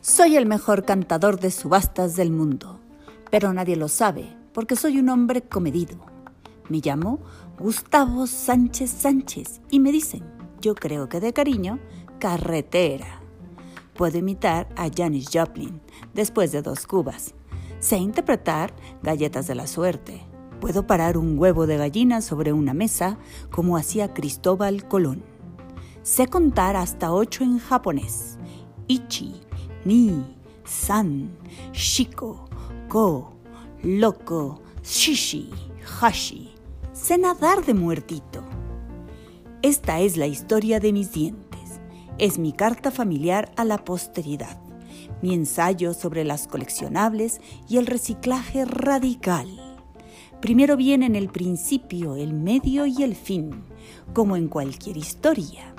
Soy el mejor cantador de subastas del mundo, pero nadie lo sabe porque soy un hombre comedido. Me llamo Gustavo Sánchez Sánchez y me dicen, yo creo que de cariño, carretera. Puedo imitar a Janis Joplin después de dos cubas. Sé interpretar galletas de la suerte. Puedo parar un huevo de gallina sobre una mesa como hacía Cristóbal Colón. Sé contar hasta ocho en japonés. Ichi, ni, san, shiko, ko, loco, shishi, hashi. Sé nadar de muertito. Esta es la historia de mis dientes. Es mi carta familiar a la posteridad, mi ensayo sobre las coleccionables y el reciclaje radical. Primero vienen el principio, el medio y el fin, como en cualquier historia.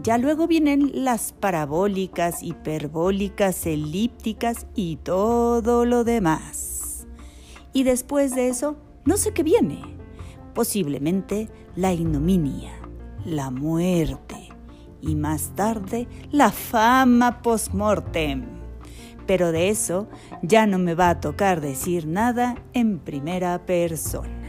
Ya luego vienen las parabólicas, hiperbólicas, elípticas y todo lo demás. Y después de eso, no sé qué viene. Posiblemente la ignominia, la muerte y más tarde la fama post-mortem. Pero de eso ya no me va a tocar decir nada en primera persona.